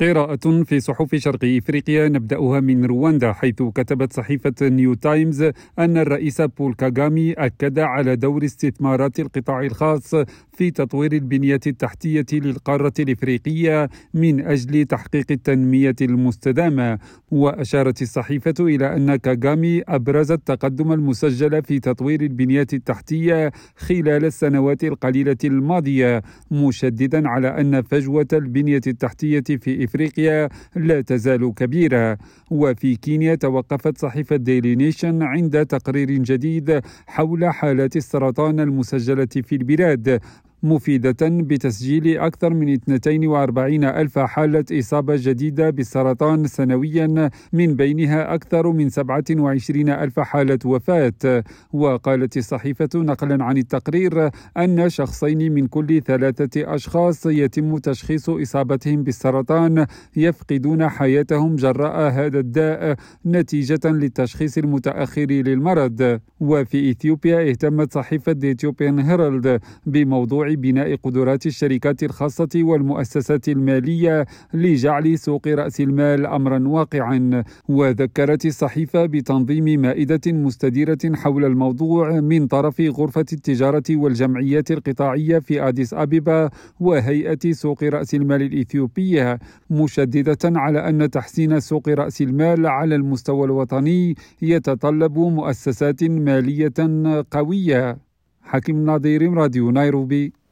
قراءة في صحف شرق إفريقيا نبدأها من رواندا حيث كتبت صحيفة نيو تايمز أن الرئيس بول كاغامي أكد على دور استثمارات القطاع الخاص في تطوير البنية التحتية للقارة الإفريقية من أجل تحقيق التنمية المستدامة. وأشارت الصحيفة إلى أن كاغامي أبرز التقدم المسجل في تطوير البنية التحتية خلال السنوات القليلة الماضية مشددا على أن فجوة البنية التحتية في إفريقيا لا تزال كبيرة. وفي كينيا توقفت صحيفة ديلي نيشن عند تقرير جديد حول حالات السرطان المسجلة في البلاد. مفيدة بتسجيل أكثر من 42 ألف حالة إصابة جديدة بالسرطان سنويا من بينها أكثر من 27 ألف حالة وفاة. وقالت الصحيفة نقلا عن التقرير أن شخصين من كل ثلاثة أشخاص يتم تشخيص إصابتهم بالسرطان يفقدون حياتهم جراء هذا الداء نتيجة للتشخيص المتأخر للمرض. وفي إثيوبيا اهتمت صحيفة إثيوبيان هيرالد بموضوع بناء قدرات الشركات الخاصة والمؤسسات المالية لجعل سوق رأس المال أمرا واقعا. وذكرت الصحيفة بتنظيم مائدة مستديرة حول الموضوع من طرف غرفة التجارة والجمعيات القطاعية في أديس أبيبا وهيئة سوق رأس المال الإثيوبية مشددة على أن تحسين سوق رأس المال على المستوى الوطني يتطلب مؤسسات مالية قوية. حكيم نظير راديو نيروبي.